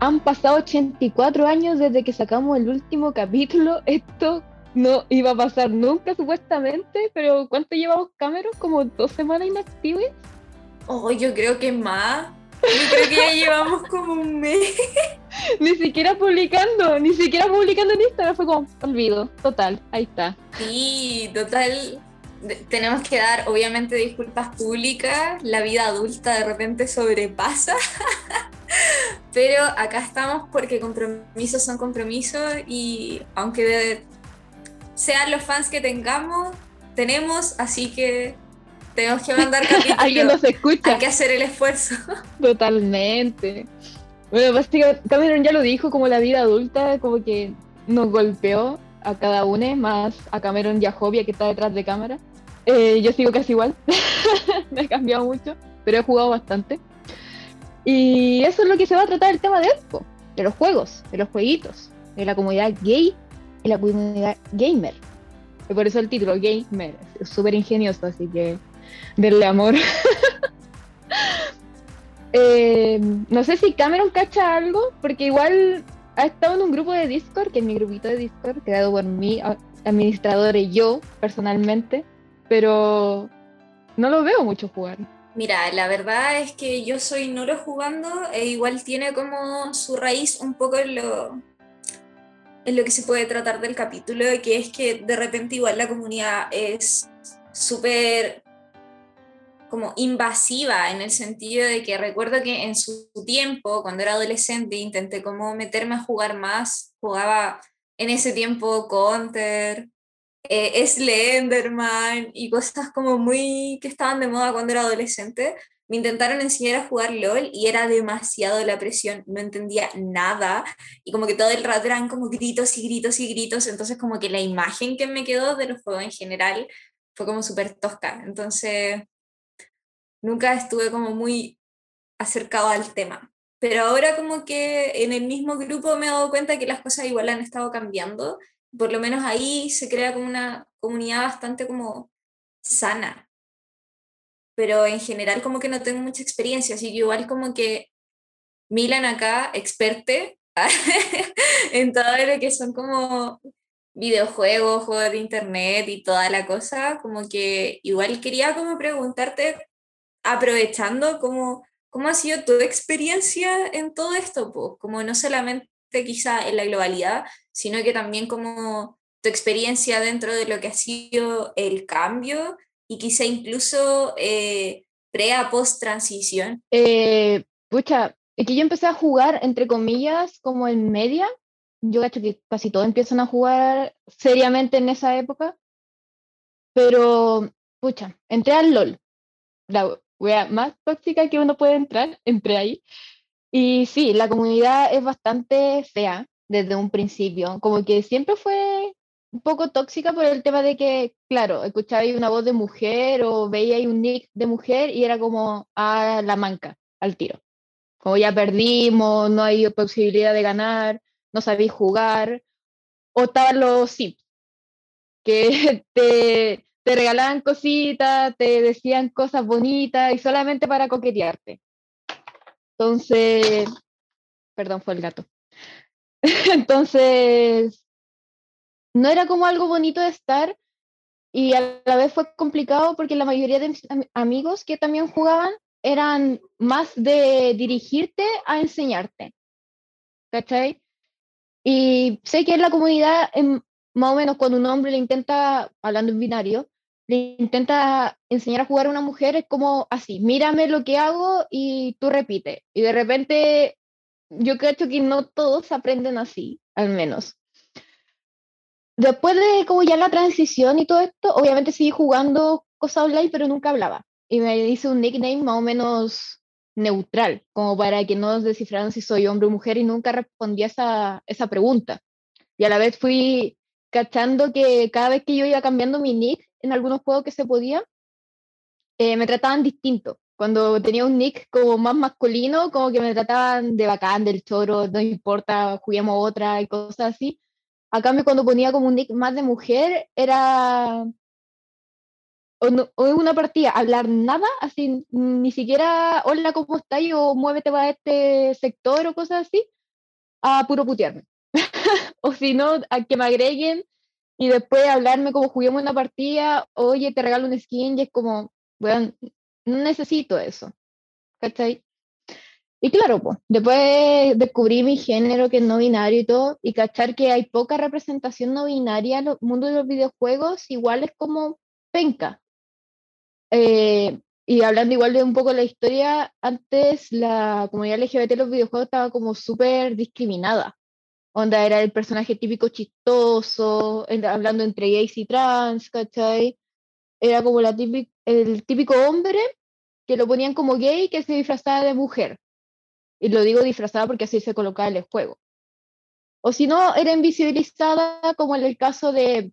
han pasado 84 años desde que sacamos el último capítulo. Esto no iba a pasar nunca, supuestamente, pero ¿cuánto llevamos Cameron? ¿Como dos semanas inactivas? Oh, yo creo que más. Yo creo que ya llevamos como un mes. ni siquiera publicando, ni siquiera publicando en Instagram, fue como olvido, total, ahí está. Sí, total. Tenemos que dar, obviamente, disculpas públicas. La vida adulta de repente sobrepasa. Pero acá estamos porque compromisos son compromisos y aunque sean los fans que tengamos, tenemos, así que tenemos que mandar capítulos. Alguien nos escucha. Hay que hacer el esfuerzo. Totalmente. Bueno, básicamente Cameron ya lo dijo, como la vida adulta, como que nos golpeó a cada uno, más a Cameron y a Jovia que está detrás de cámara. Eh, yo sigo casi igual, me he cambiado mucho, pero he jugado bastante. Y eso es lo que se va a tratar el tema de Expo, de los juegos, de los jueguitos, de la comunidad gay y la comunidad gamer. Y por eso el título, Gamer, es súper ingenioso, así que denle amor. Eh, no sé si Cameron cacha algo, porque igual ha estado en un grupo de Discord, que es mi grupito de Discord, creado por mí, administrador y yo personalmente, pero no lo veo mucho jugar. Mira, la verdad es que yo soy nulo jugando e igual tiene como su raíz un poco en lo, en lo que se puede tratar del capítulo, que es que de repente igual la comunidad es súper como invasiva en el sentido de que recuerdo que en su tiempo, cuando era adolescente, intenté como meterme a jugar más, jugaba en ese tiempo Counter, eh, Slenderman y cosas como muy que estaban de moda cuando era adolescente. Me intentaron enseñar a jugar LOL y era demasiado la presión, no entendía nada y como que todo el rato eran como gritos y gritos y gritos, entonces como que la imagen que me quedó de los juegos en general fue como súper tosca. Entonces nunca estuve como muy acercado al tema. Pero ahora como que en el mismo grupo me he dado cuenta que las cosas igual han estado cambiando. Por lo menos ahí se crea como una comunidad bastante como sana. Pero en general como que no tengo mucha experiencia, así que igual como que Milan acá, experte en todo lo que son como videojuegos, juegos de internet y toda la cosa, como que igual quería como preguntarte aprovechando cómo, cómo ha sido tu experiencia en todo esto, pues, como no solamente quizá en la globalidad, sino que también como tu experiencia dentro de lo que ha sido el cambio y quizá incluso eh, pre a post transición. Eh, pucha, es que yo empecé a jugar entre comillas como en media. Yo cacho que casi todos empiezan a jugar seriamente en esa época. Pero, pucha, entré al LOL. La, wea más tóxica que uno puede entrar, entre ahí. Y sí, la comunidad es bastante fea desde un principio, como que siempre fue un poco tóxica por el tema de que, claro, escuchaba una voz de mujer o veía un nick de mujer y era como a la manca, al tiro. Como ya perdimos, no hay posibilidad de ganar, no sabéis jugar, o estaban los sims, que te, te regalaban cositas, te decían cosas bonitas y solamente para coquetearte. Entonces, perdón, fue el gato. Entonces, no era como algo bonito de estar y a la vez fue complicado porque la mayoría de mis amigos que también jugaban eran más de dirigirte a enseñarte. ¿Cachai? Y sé que en la comunidad, más o menos cuando un hombre le intenta, hablando en binario, le intenta enseñar a jugar a una mujer, es como así, mírame lo que hago y tú repite. Y de repente, yo creo que no todos aprenden así, al menos. Después de como ya la transición y todo esto, obviamente seguí jugando cosas online, pero nunca hablaba. Y me hice un nickname más o menos neutral, como para que no descifraran si soy hombre o mujer y nunca respondía esa, esa pregunta. Y a la vez fui cachando que cada vez que yo iba cambiando mi nick, en algunos juegos que se podía, eh, me trataban distinto. Cuando tenía un nick como más masculino, como que me trataban de bacán, del choro, no importa, juguemos otra y cosas así. A cambio, cuando ponía como un nick más de mujer, era o, no, una partida, hablar nada, así, ni siquiera hola, ¿cómo estás? o muévete para este sector o cosas así, a puro putearme. o si no, a que me agreguen y después hablarme como juguemos una partida, oye, te regalo un skin y es como, bueno, no necesito eso. ¿Cachai? Y claro, pues, después descubrí mi género que es no binario y todo, y cachar que hay poca representación no binaria en el mundo de los videojuegos, igual es como penca. Eh, y hablando igual de un poco la historia, antes la comunidad LGBT de los videojuegos estaba como súper discriminada. Onda era el personaje típico chistoso, hablando entre gays y trans, ¿cachai? Era como la el típico hombre que lo ponían como gay que se disfrazaba de mujer. Y lo digo disfrazada porque así se colocaba en el juego. O si no, era invisibilizada como en el caso de,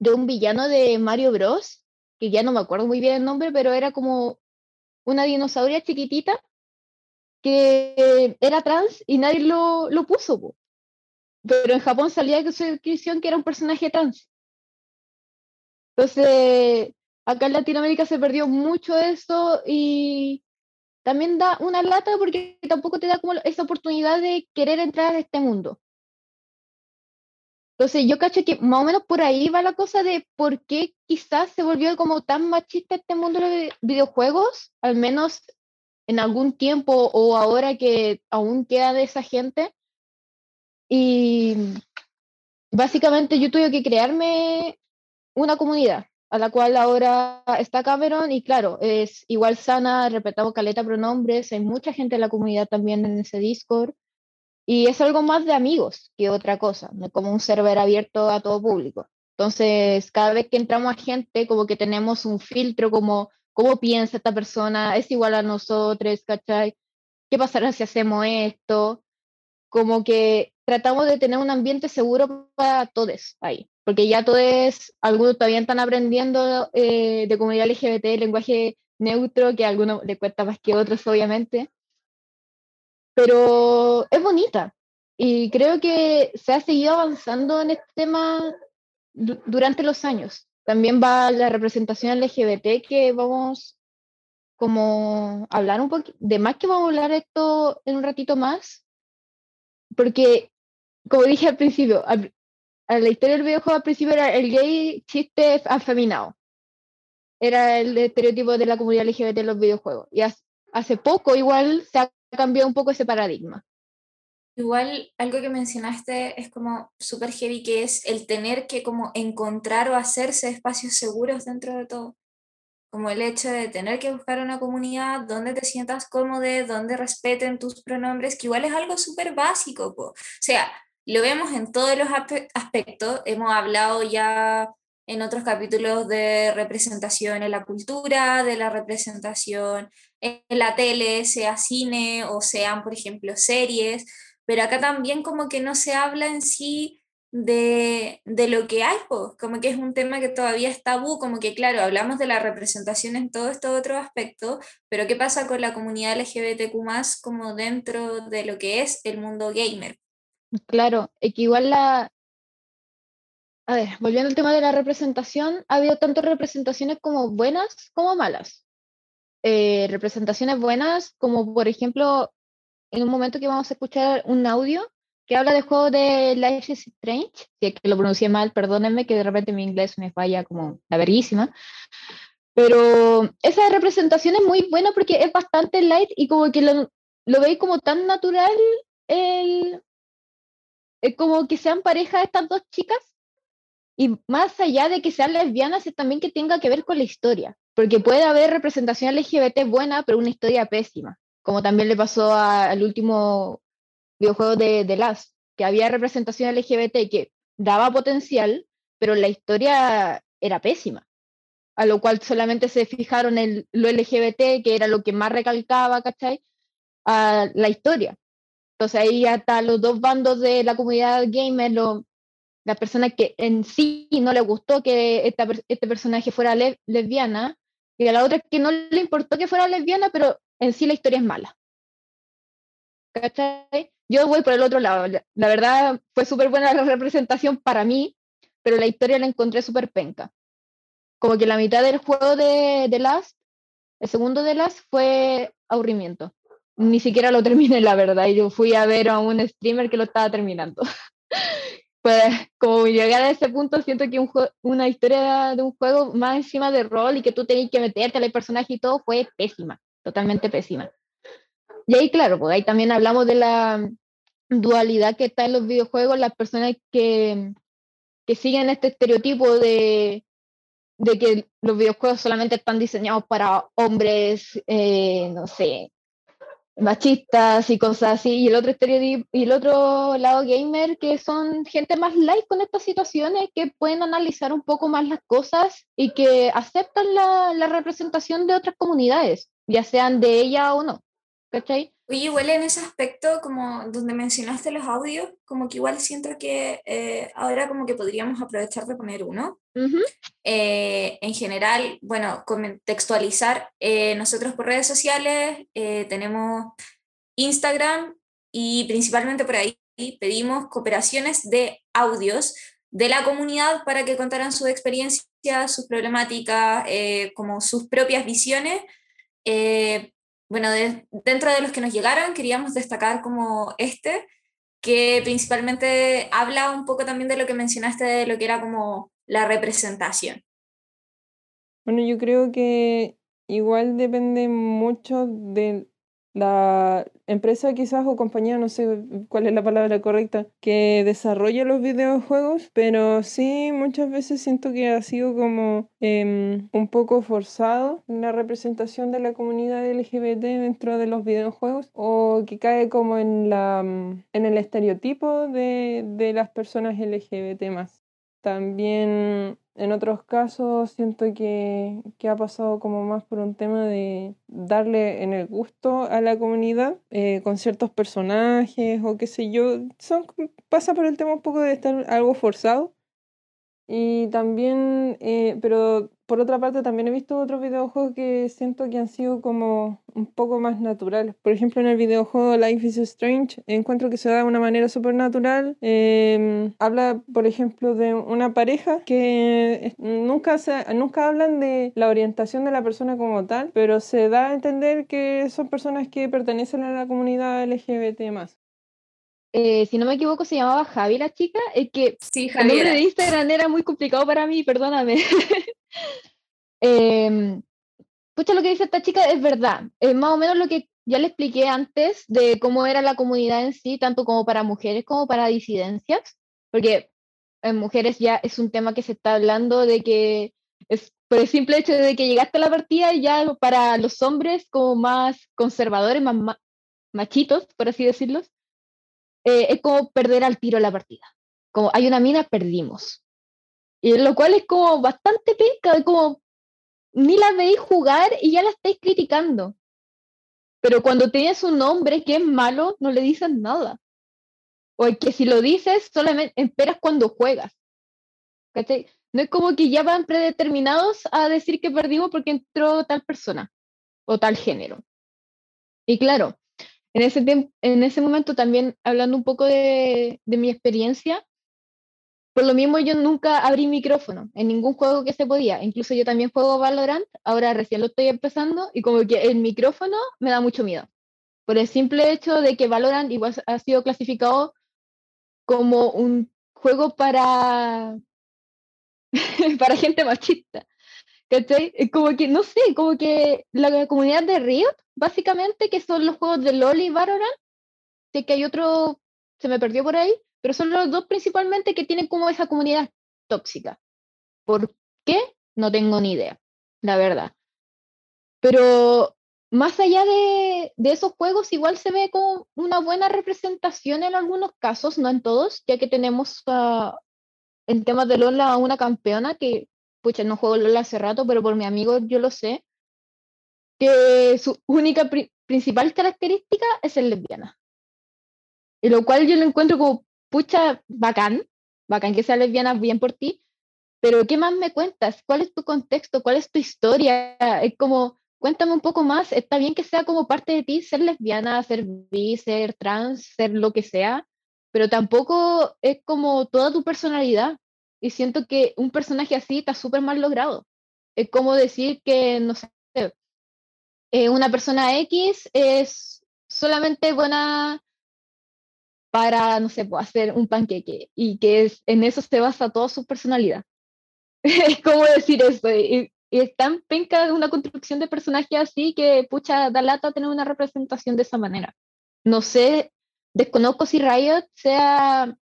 de un villano de Mario Bros, que ya no me acuerdo muy bien el nombre, pero era como una dinosauria chiquitita que era trans y nadie lo, lo puso. Pero en Japón salía que su descripción que era un personaje trans. Entonces, acá en Latinoamérica se perdió mucho eso y también da una lata porque tampoco te da como esa oportunidad de querer entrar a este mundo. Entonces yo cacho que más o menos por ahí va la cosa de por qué quizás se volvió como tan machista este mundo de los videojuegos, al menos en algún tiempo o ahora que aún queda de esa gente. Y básicamente yo tuve que crearme una comunidad a la cual ahora está Cameron y claro, es igual sana, respetamos caleta pronombres, hay mucha gente en la comunidad también en ese Discord y es algo más de amigos que otra cosa, como un server abierto a todo público. Entonces, cada vez que entramos a gente, como que tenemos un filtro, como cómo piensa esta persona, es igual a nosotros, ¿cachai? ¿Qué pasará si hacemos esto? Como que tratamos de tener un ambiente seguro para todos ahí, porque ya todos, algunos todavía están aprendiendo eh, de comunidad LGBT, lenguaje neutro, que a algunos le cuesta más que otros, obviamente pero es bonita y creo que se ha seguido avanzando en este tema durante los años. También va la representación LGBT que vamos como a hablar un poco, de más que vamos a hablar esto en un ratito más, porque como dije al principio, la historia del videojuego al principio era el gay chiste afeminado. Era el estereotipo de la comunidad LGBT en los videojuegos. Y hace poco igual se ha cambiado un poco ese paradigma. Igual algo que mencionaste es como súper heavy, que es el tener que como encontrar o hacerse espacios seguros dentro de todo. Como el hecho de tener que buscar una comunidad donde te sientas cómodo, donde respeten tus pronombres, que igual es algo súper básico. O sea, lo vemos en todos los aspectos. Hemos hablado ya en otros capítulos de representación en la cultura, de la representación en la tele, sea cine o sean, por ejemplo, series, pero acá también como que no se habla en sí de, de lo que hay, como que es un tema que todavía es tabú, como que claro, hablamos de la representación en todo estos otros aspectos, pero ¿qué pasa con la comunidad LGBTQ como dentro de lo que es el mundo gamer? Claro, es que igual la, a ver, volviendo al tema de la representación, ha habido tanto representaciones como buenas como malas. Eh, representaciones buenas, como por ejemplo, en un momento que vamos a escuchar un audio que habla del juego de Life is Strange, si que lo pronuncié mal, perdónenme que de repente mi inglés me falla como la verguísima. Pero esa representación es muy buena porque es bastante light y como que lo, lo veis como tan natural el, como que sean pareja estas dos chicas y más allá de que sean lesbianas, es también que tenga que ver con la historia, porque puede haber representación LGBT buena, pero una historia pésima, como también le pasó al último videojuego de The Last, que había representación LGBT que daba potencial, pero la historia era pésima, a lo cual solamente se fijaron en lo LGBT, que era lo que más recalcaba, ¿cachai? A la historia. Entonces ahí hasta los dos bandos de la comunidad gamer, lo, la persona que en sí no le gustó que esta, este personaje fuera lesbiana, y a la otra que no le importó que fuera lesbiana, pero en sí la historia es mala. ¿Cachai? Yo voy por el otro lado. La, verdad fue súper buena la representación para mí, pero la historia la encontré súper penca. Como que la mitad del juego de, de Last, el segundo de Last, fue aburrimiento. Ni siquiera lo terminé, la verdad. Y yo fui a ver a un streamer que lo estaba terminando. pues como llegar a ese punto, siento que un una historia de un juego más encima de rol y que tú tenías que meterte al personaje y todo fue pésima, totalmente pésima. Y ahí, claro, pues ahí también hablamos de la dualidad que está en los videojuegos, las personas que, que siguen este estereotipo de, de que los videojuegos solamente están diseñados para hombres, eh, no sé, machistas y cosas así, y el otro y el otro lado gamer que son gente más light con estas situaciones, que pueden analizar un poco más las cosas y que aceptan la, la representación de otras comunidades, ya sean de ella o no. ¿Cachai? Oye, igual en ese aspecto, como donde mencionaste los audios, como que igual siento que eh, ahora como que podríamos aprovechar de poner uno. Eh, en general, bueno, contextualizar, eh, nosotros por redes sociales tenemos Instagram y principalmente por ahí pedimos cooperaciones de audios de la comunidad para que contaran sus experiencias, sus problemáticas, como sus propias visiones bueno, dentro de los que nos llegaron, queríamos destacar como este, que principalmente habla un poco también de lo que mencionaste, de lo que era como la representación. Bueno, yo creo que igual depende mucho de la empresa quizás o compañía, no sé cuál es la palabra correcta, que desarrolla los videojuegos, pero sí muchas veces siento que ha sido como em, un poco forzado la representación de la comunidad LGBT dentro de los videojuegos o que cae como en, la, en el estereotipo de, de las personas LGBT más. También en otros casos siento que, ha pasado como más por un tema de darle en el gusto a la comunidad eh, con ciertos personajes o qué sé yo. Son, pasa por el tema un poco de estar algo forzado. Y también, eh, pero por otra parte, también he visto otros videojuegos que siento que han sido como un poco más naturales. Por ejemplo, en el videojuego Life is Strange, encuentro que se da de una manera súper natural. Em, habla, por ejemplo, de una pareja que nunca, se, nunca hablan de la orientación de la persona como tal, pero se da a entender que son personas que pertenecen a la comunidad LGBT eh, si no me equivoco, se llamaba Javi la chica. Es que sí, el nombre de Instagram era muy complicado para mí, perdóname. eh, lo que dice esta chica es verdad. Es más o menos lo que ya le expliqué antes de cómo era la comunidad en sí, tanto como para mujeres como para disidencias, porque en mujeres ya es un tema que se está hablando de que es por el simple hecho de que llegaste a la partida ya para los hombres como más conservadores, más machitos, por así decirlo, eh, es como perder al tiro la partida. Como hay una mina, perdimos. Y lo cual es como bastante penca, como ni la veis jugar y ya la estáis criticando. Pero cuando tienes un hombre que es malo, no le dices nada. O que si lo dices, solamente esperas cuando juegas. No es como que ya van predeterminados a decir que perdimos porque entró tal persona o tal género. Y claro, en ese, en ese momento también, hablando un poco de, mi experiencia, por lo mismo yo nunca abrí micrófono en ningún juego que se podía. Incluso yo también juego Valorant, ahora recién lo estoy empezando y como que el micrófono me da mucho miedo. Por el simple hecho de que Valorant igual ha sido clasificado como un juego para, para gente machista. ¿Cachai? Como que, no sé, como que la comunidad de Riot, básicamente, que son los juegos de LoL y Valorant, sé que hay otro, se me perdió por ahí, pero son los dos principalmente que tienen como esa comunidad tóxica. ¿Por qué? No tengo ni idea, la verdad. Pero más allá de, de, esos juegos, igual se ve como una buena representación en algunos casos, no en todos, ya que tenemos en temas de LoL a una campeona que pucha, no juego LOL hace rato, pero por mi amigo yo lo sé, que su única principal característica es ser lesbiana. Y lo cual yo lo encuentro como, pucha, bacán, bacán que sea lesbiana, bien por ti, pero ¿qué más me cuentas? ¿Cuál es tu contexto? ¿Cuál es tu historia? Es como, cuéntame un poco más, está bien que sea como parte de ti ser lesbiana, ser bi, ser trans, ser lo que sea, pero tampoco es como toda tu personalidad. Y siento que un personaje así está súper mal logrado. Es como decir que, no sé, eh, una persona X es solamente buena para, no sé, pues, hacer un panqueque y que es, en eso se basa toda su personalidad. ¿Cómo decir eso? Y, y es tan penca una construcción de personaje así que, pucha, da lata tener una representación de esa manera. No sé, desconozco si Riot sea,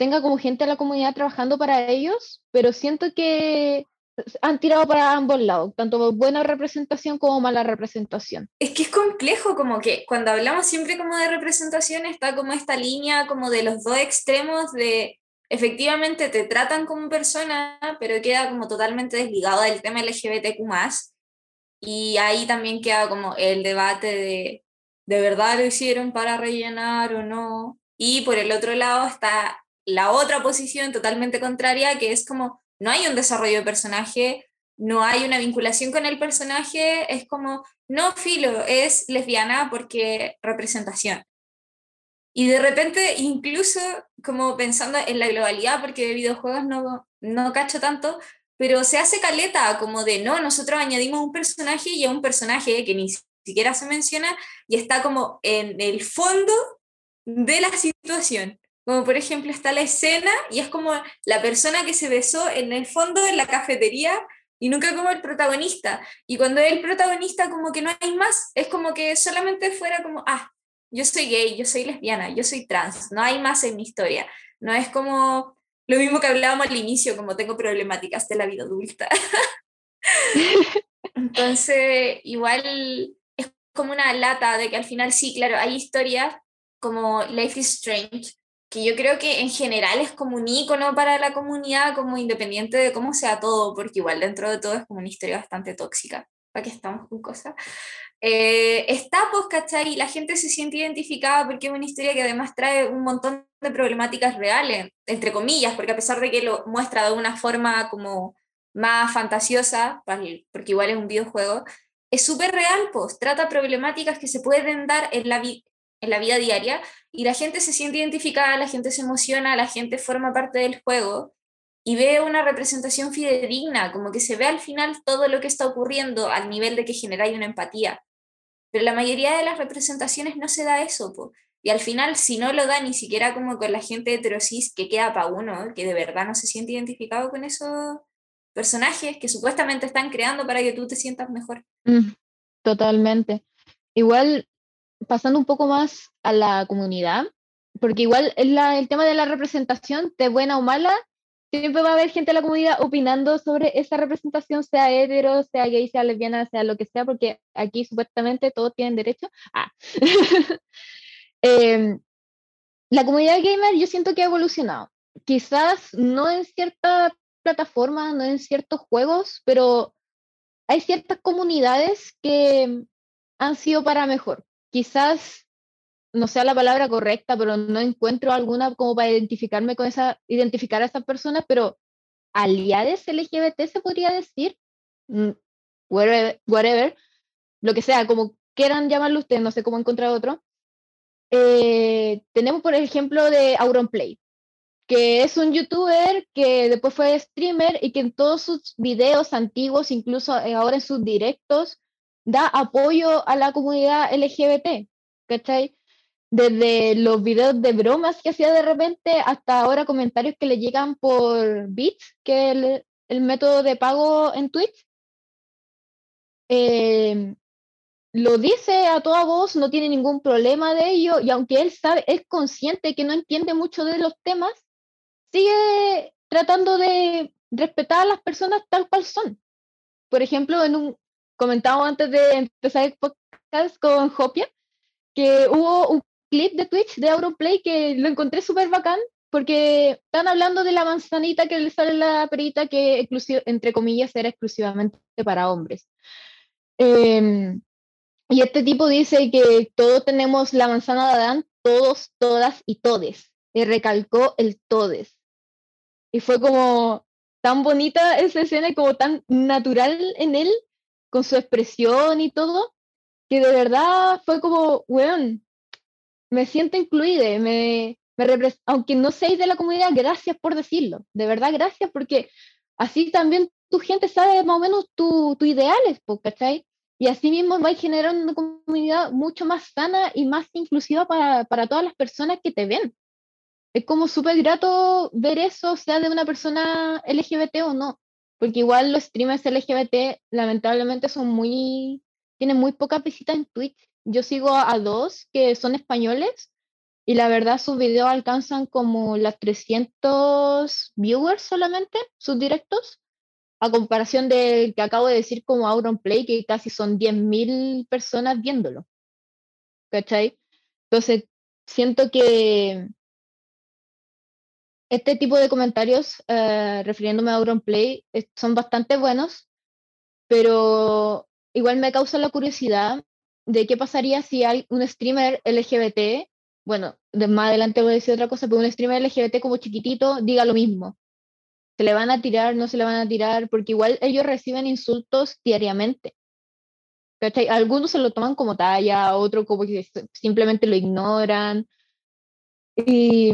tenga como gente de la comunidad trabajando para ellos, pero siento que han tirado para ambos lados, tanto buena representación como mala representación. Es que es complejo, como que cuando hablamos siempre como de representación está como esta línea como de los dos extremos de efectivamente te tratan como persona, pero queda como totalmente desligado del tema LGBTQ+, y ahí también queda como el debate de de verdad lo hicieron para rellenar o no, y por el otro lado está la otra posición totalmente contraria, que es como no hay un desarrollo de personaje, no hay una vinculación con el personaje, es como, no, filo, es lesbiana porque representación. Y de repente, incluso como pensando en la globalidad, porque de videojuegos no, no cacho tanto, pero se hace caleta como de, no, nosotros añadimos un personaje y a un personaje que ni siquiera se menciona y está como en el fondo de la situación. Como por ejemplo está la escena y es como la persona que se besó en el fondo de la cafetería y nunca como el protagonista. Y cuando es el protagonista como que no hay más, es como que solamente fuera como, ah, yo soy gay, yo soy lesbiana, yo soy trans, no hay más en mi historia. No es como lo mismo que hablábamos al inicio, como tengo problemáticas de la vida adulta. Entonces, igual es como una lata de que al final sí, claro, hay historias como Life is Strange, que yo creo que en general es como un icono para la comunidad, como independiente de cómo sea todo, porque igual dentro de todo es como una historia bastante tóxica. ¿Para qué estamos con cosas? Eh, está, pues, ¿cachai? La gente se siente identificada porque es una historia que además trae un montón de problemáticas reales, entre comillas, porque a pesar de que lo muestra de una forma como más fantasiosa, porque igual es un videojuego, es súper real, pues, trata problemáticas que se pueden dar en la, en la vida diaria y la gente se siente identificada, la gente se emociona, la gente forma parte del juego y ve una representación fidedigna, como que se ve al final todo lo que está ocurriendo al nivel de que genera una empatía. Pero la mayoría de las representaciones no se da eso, po. y al final si no lo da ni siquiera como con la gente heterosis que queda para uno, que de verdad no se siente identificado con esos personajes que supuestamente están creando para que tú te sientas mejor. Mm, totalmente. Igual, pasando un poco más a la comunidad, porque igual el tema de la representación, de buena o mala, siempre va a haber gente de la comunidad opinando sobre esa representación, sea hetero, sea gay, sea lesbiana, sea lo que sea, porque aquí supuestamente todos tienen derecho. Ah. Em, la comunidad gamer yo siento que ha evolucionado. Quizás no en cierta plataforma, no en ciertos juegos, pero hay ciertas comunidades que han sido para mejor. Quizás no sea la palabra correcta, pero no encuentro alguna como para identificarme con esa, identificar a esas personas, pero aliades LGBT se podría decir, mm, whatever, lo que sea, como quieran llamarlo ustedes, no sé cómo encontrar otro. Eh, tenemos, por ejemplo, de Auronplay, que es un youtuber que después fue streamer y que en todos sus videos antiguos, incluso eh, ahora en sus directos, da apoyo a la comunidad LGBT, ¿cachai? desde los videos de bromas que hacía de repente hasta ahora comentarios que le llegan por bits, que es el, método de pago en Twitch. Eh, lo dice a toda voz, no tiene ningún problema de ello, y aunque él sabe, es consciente que no entiende mucho de los temas, sigue tratando de respetar a las personas tal cual son. Por ejemplo, en un comentado antes de empezar el podcast con Hopia, que hubo un clip de Twitch de Auronplay que lo encontré súper bacán porque están hablando de la manzanita que le sale la perita que, entre comillas, era exclusivamente para hombres. Em, y este tipo dice que todos tenemos la manzana de Adán, todos, todas y todes. Y recalcó el todes. Y fue como tan bonita esa escena y como tan natural en él, con su expresión y todo, que de verdad fue como, weón, me siento incluida, me, me aunque no seáis de la comunidad, gracias por decirlo, de verdad gracias porque así también tu gente sabe más o menos tus tu ideales, ¿cachai? y así mismo va a generar una comunidad mucho más sana y más inclusiva para, para todas las personas que te ven. Es como súper grato ver eso, sea de una persona LGBT o no, porque igual los streamers LGBT lamentablemente son muy, tienen muy pocas visitas en Twitch. Yo sigo a dos que son españoles y la verdad sus videos alcanzan como las 300 viewers solamente, sus directos, a comparación del que acabo de decir como Auronplay, que casi son 10.000 personas viéndolo. ¿Cachai? Entonces, siento que este tipo de comentarios, eh, refiriéndome a Auronplay, son bastante buenos, pero igual me causa la curiosidad de qué pasaría si hay un streamer LGBT, bueno, de más adelante voy a decir otra cosa, pero un streamer LGBT como chiquitito diga lo mismo. ¿Se le van a tirar? ¿No se le van a tirar? Porque igual ellos reciben insultos diariamente. Algunos se lo toman como talla, otros como que simplemente lo ignoran. Y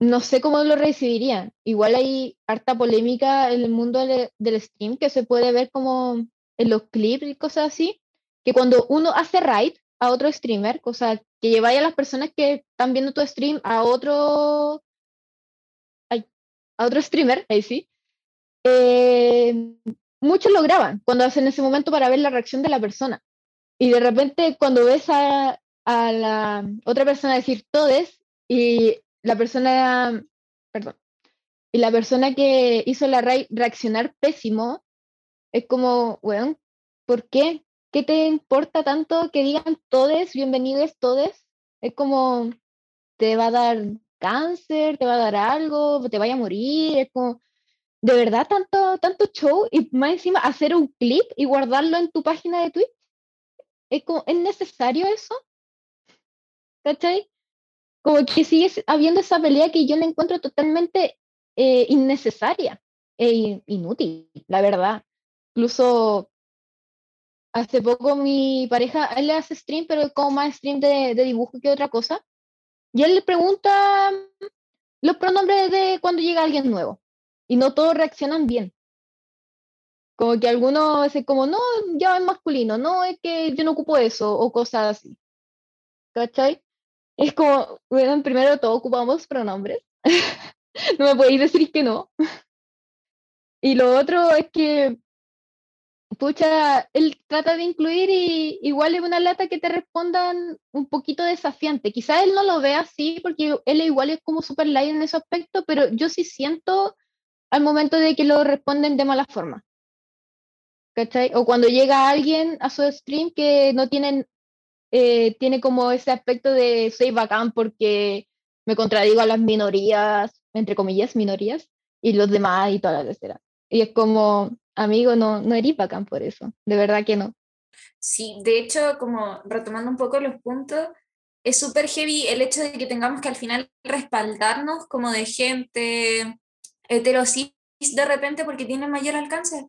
no sé cómo lo recibirían. Igual hay harta polémica en el mundo del, stream que se puede ver como en los clips y cosas así, que cuando uno hace raid a otro streamer, cosa que lleváis a las personas que están viendo tu stream a otro a otro streamer, ahí sí, eh, muchos lo graban cuando hacen ese momento para ver la reacción de la persona. Y de repente cuando ves a, a la otra persona decir todes y la persona, perdón, y la persona que hizo la reaccionar pésimo, es como, bueno, ¿por qué? ¿Qué te importa tanto que digan todes, bienvenidos todes? Es como, te va a dar cáncer, te va a dar algo, te vaya a morir, es como, de verdad, tanto, tanto show y más encima hacer un clip y guardarlo en tu página de Twitch. Es como, ¿es necesario eso? ¿Cachai? Como que sigue habiendo esa pelea que yo la encuentro totalmente eh, innecesaria e inútil, la verdad. Incluso hace poco mi pareja, él hace stream, pero como más stream de, de dibujo que otra cosa. Y él le pregunta los pronombres de cuando llega alguien nuevo. Y no todos reaccionan bien. Como que algunos dicen como, no, ya es masculino, no, es que yo no ocupo eso, o cosas así. ¿Cachai? Es como, bueno, primero todo ocupamos pronombres. no me podéis decir que no. y lo otro es que, pucha, él trata de incluir y igual es una lata que te respondan un poquito desafiante. Quizás él no lo vea así porque él igual es como super light en ese aspecto, pero yo sí siento al momento de que lo responden de mala forma. ¿Cachai? O cuando llega alguien a su stream que no tienen eh, tiene como ese aspecto de soy bacán porque me contradigo a las minorías, entre comillas, minorías, y los demás y todas las terceras. Y es como, amigo, no, no eres bacán por eso, de verdad que no. Sí, de hecho, como retomando un poco los puntos, es súper heavy el hecho de que tengamos que al final respaldarnos como de gente heterosis de repente porque tiene mayor alcance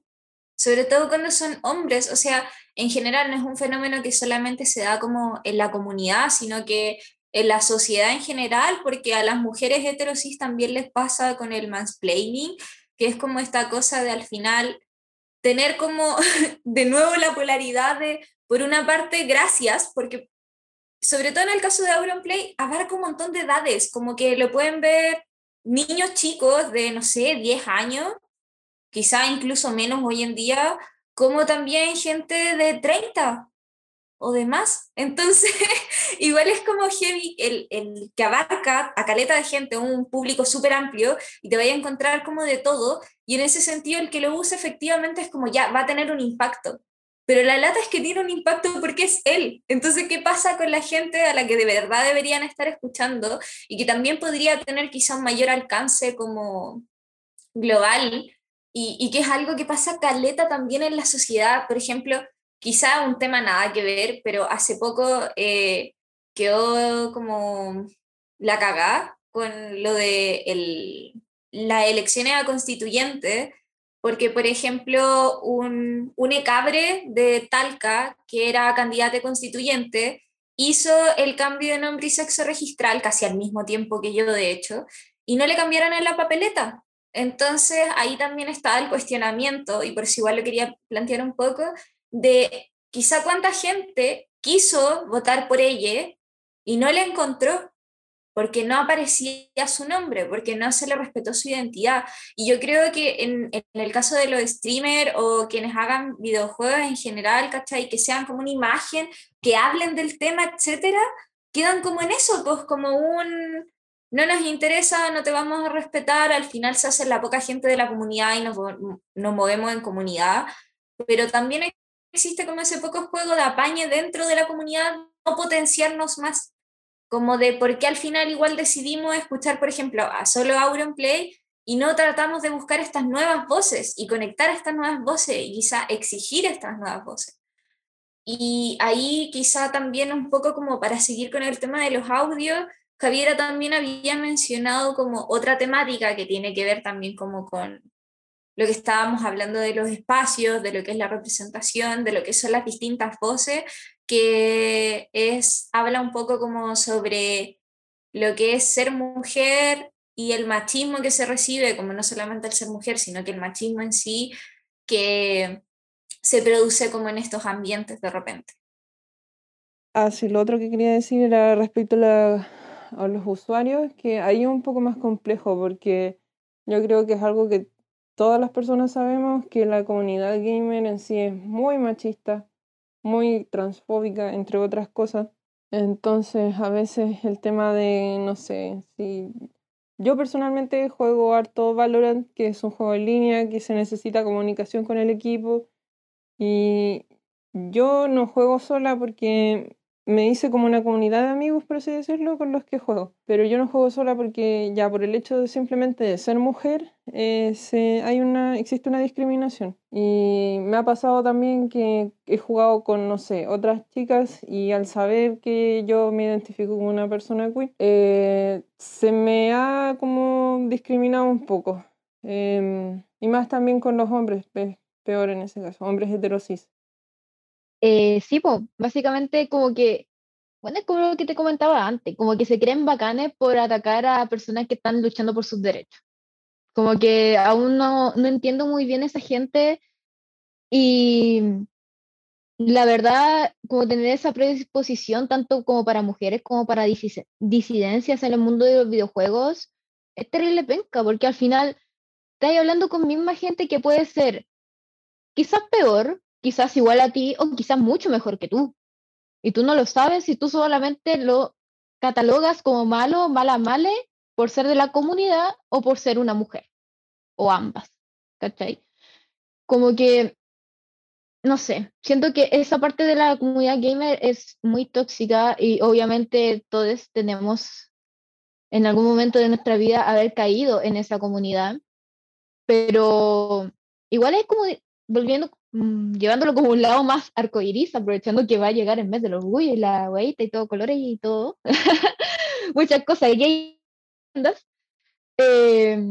sobre todo cuando son hombres, o sea, en general no es un fenómeno que solamente se da como en la comunidad, sino que en la sociedad en general, porque a las mujeres heterosis también les pasa con el mansplaining, que es como esta cosa de al final tener como de nuevo la polaridad de, por una parte, gracias, porque sobre todo en el caso de Auronplay, abarca un montón de edades, como que lo pueden ver niños chicos de, no sé, 10 años, quizá incluso menos hoy en día, como también gente de 30 o de más. Entonces, igual es como heavy el, el, que abarca a caleta de gente, un público súper amplio, y te vaya a encontrar como de todo, y en ese sentido el que lo use efectivamente es como ya, va a tener un impacto. Pero la lata es que tiene un impacto porque es él. Entonces, ¿qué pasa con la gente a la que de verdad deberían estar escuchando y que también podría tener quizá un mayor alcance como global y, que es algo que pasa caleta también en la sociedad. Por ejemplo, quizá un tema nada que ver, pero hace poco eh, quedó como la cagada con lo de el, las elecciones a constituyente, porque, por ejemplo, un, un ecabre de Talca, que era candidato constituyente, hizo el cambio de nombre y sexo registral casi al mismo tiempo que yo, de hecho, y no le cambiaron en la papeleta. Entonces ahí también está el cuestionamiento, y por eso igual lo quería plantear un poco, de quizá cuánta gente quiso votar por ella y no la encontró porque no aparecía su nombre, porque no se le respetó su identidad. Y yo creo que en, en el caso de los streamers o quienes hagan videojuegos en general, ¿cachai? Que sean como una imagen, que hablen del tema, etcétera, quedan como en eso, pues como un, no nos interesa, no te vamos a respetar, al final se hace la poca gente de la comunidad y nos, nos movemos en comunidad, pero también existe como ese poco juego de apañe dentro de la comunidad, no potenciarnos más como de por qué al final igual decidimos escuchar, por ejemplo, a solo Auronplay y no tratamos de buscar estas nuevas voces y conectar estas nuevas voces y quizá exigir estas nuevas voces. Y ahí quizá también un poco como para seguir con el tema de los audios, Javiera también había mencionado como otra temática que tiene que ver también como con lo que estábamos hablando de los espacios, de lo que es la representación, de lo que son las distintas voces, que es, habla un poco como sobre lo que es ser mujer y el machismo que se recibe, como no solamente el ser mujer, sino que el machismo en sí, que se produce como en estos ambientes de repente. Ah, sí, lo otro que quería decir era respecto a, a los usuarios, que ahí es un poco más complejo, porque yo creo que es algo que todas las personas sabemos que la comunidad gamer en sí es muy machista, muy transfóbica, entre otras cosas. Entonces, a veces el tema de, no sé, si yo personalmente juego harto Valorant, que es un juego en línea, que se necesita comunicación con el equipo. Y yo no juego sola porque me hice como una comunidad de amigos, por así decirlo, con los que juego. Pero yo no juego sola porque ya por el hecho de simplemente ser mujer, eh, hay una, existe una discriminación. Y me ha pasado también que he jugado con, no sé, otras chicas y al saber que yo me identifico como una persona queer, eh, se me ha como discriminado un poco. Em, y más también con los hombres, peor en ese caso, hombres heterosis. Eh, sí, pues, básicamente como que, bueno, es como lo que te comentaba antes, como que se creen bacanes por atacar a personas que están luchando por sus derechos. Como que aún no, no entiendo muy bien esa gente y la verdad, como tener esa predisposición tanto como para mujeres como para disidencias en el mundo de los videojuegos, es terrible penca, porque al final estás hablando con misma gente que puede ser quizás peor, quizás igual a ti o quizás mucho mejor que tú. Y tú no lo sabes y tú solamente lo catalogas como malo, mala, male por ser de la comunidad o por ser una mujer. O ambas. ¿Cachai? Como que, no sé, siento que esa parte de la comunidad gamer es muy tóxica y obviamente todos tenemos en algún momento de nuestra vida haber caído en esa comunidad. Pero igual es como volviendo Mm, llevándolo como un lado más arcoiris, aprovechando que va a llegar en mes del orgullo y la hueita y todo, colores y todo, muchas cosas. Y eh,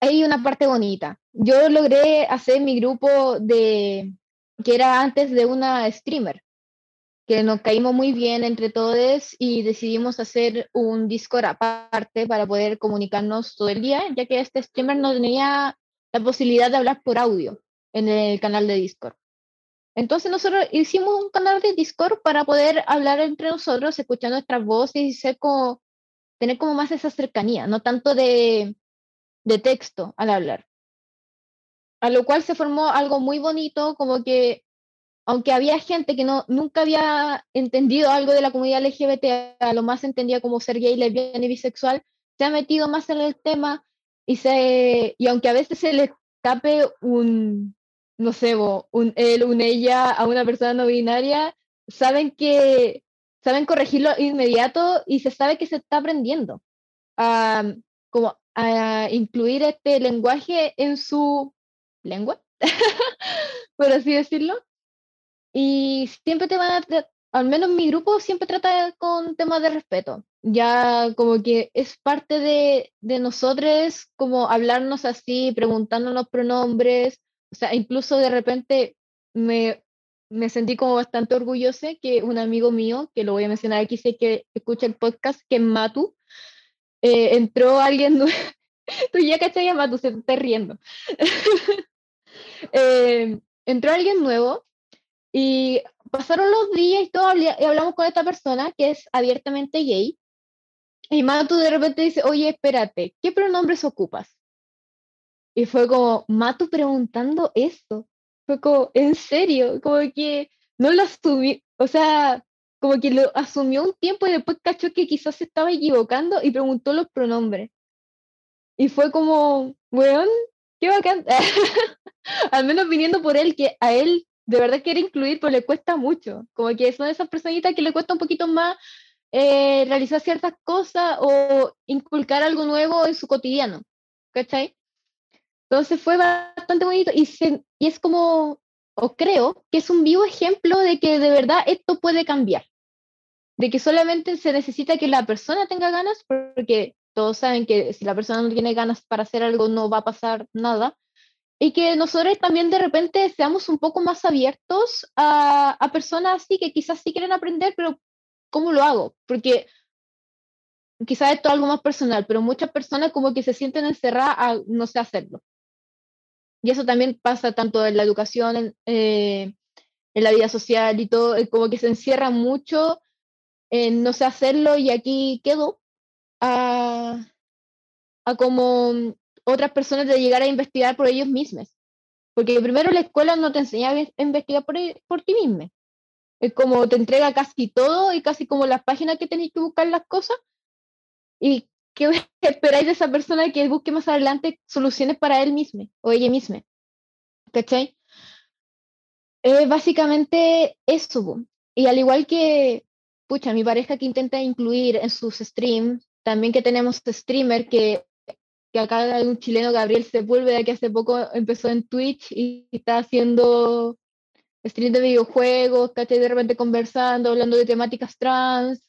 hay una parte bonita. Yo logré hacer mi grupo de, que era antes de una streamer, que nos caímos muy bien entre todos y decidimos hacer un Discord aparte para poder comunicarnos todo el día, ya que este streamer no tenía la posibilidad de hablar por audio en el canal de Discord. Entonces nosotros hicimos un canal de Discord para poder hablar entre nosotros, escuchar nuestras voces y ser como, tener como más esa cercanía, no tanto de, de texto al hablar. A lo cual se formó algo muy bonito, como que aunque había gente que no, nunca había entendido algo de la comunidad LGBT, a lo más entendía como ser gay, lesbiana y bisexual, se ha metido más en el tema y, se, y aunque a veces se le escape un, no sé, un él, un ella a una persona no binaria, saben que saben corregirlo inmediato y se sabe que se está aprendiendo a, como a incluir este lenguaje en su lengua, por así decirlo. Y siempre te van a, al menos mi grupo siempre trata con temas de respeto. Ya como que es parte de, de nosotros como hablarnos así, preguntándonos pronombres, o sea, incluso de repente me, me sentí como bastante orgullosa que un amigo mío, que lo voy a mencionar aquí, sé que escucha el podcast, que es Matu, eh, entró alguien nuevo. Tú ya cachai a Matu, se te está riendo. Eh, entró alguien nuevo Y pasaron los días y todo, y hablamos con esta persona que es abiertamente gay. Y Matu de repente dice, oye, espérate, ¿qué pronombres ocupas? Y fue como, Matu preguntando eso. Fue como, ¿en serio? Como que no lo asumí, o sea, como que lo asumió un tiempo y después cachó que quizás se estaba equivocando y preguntó los pronombres. Y fue como, weón, qué bacán. Al menos viniendo por él, que a él de verdad quiere incluir, pero le cuesta mucho. Como que son esas personitas que le cuesta un poquito más eh, realizar ciertas cosas o inculcar algo nuevo en su cotidiano. ¿Cachai? Entonces fue bastante bonito y, y es como, o creo que es un vivo ejemplo de que de verdad esto puede cambiar. De que solamente se necesita que la persona tenga ganas, porque todos saben que si la persona no tiene ganas para hacer algo no va a pasar nada. Y que nosotros también de repente seamos un poco más abiertos a, a personas así que quizás sí quieren aprender, pero ¿cómo lo hago? Porque quizás esto es algo más personal, pero muchas personas como que se sienten encerradas a no sé hacerlo. Y eso también pasa tanto en la educación, en, eh, la vida social y todo, eh, como que se encierra mucho en no sé hacerlo y aquí quedo a, a como otras personas de llegar a investigar por ellos mismos. Porque primero la escuela no te enseña a investigar por, e, por ti mismo. Es como te entrega casi todo y casi como las páginas que tenéis que buscar las cosas. Y ¿qué esperáis de esa persona que busque más adelante soluciones para él mismo o ella misma? ¿Cachai? Es básicamente eso. Y al igual que, pucha, mi pareja que intenta incluir en sus streams, también que tenemos streamer que, que acá hay un chileno, Gabriel Sepúlveda, que hace poco empezó en Twitch y está haciendo streams de videojuegos, ¿cachai? De repente conversando, hablando de temáticas trans,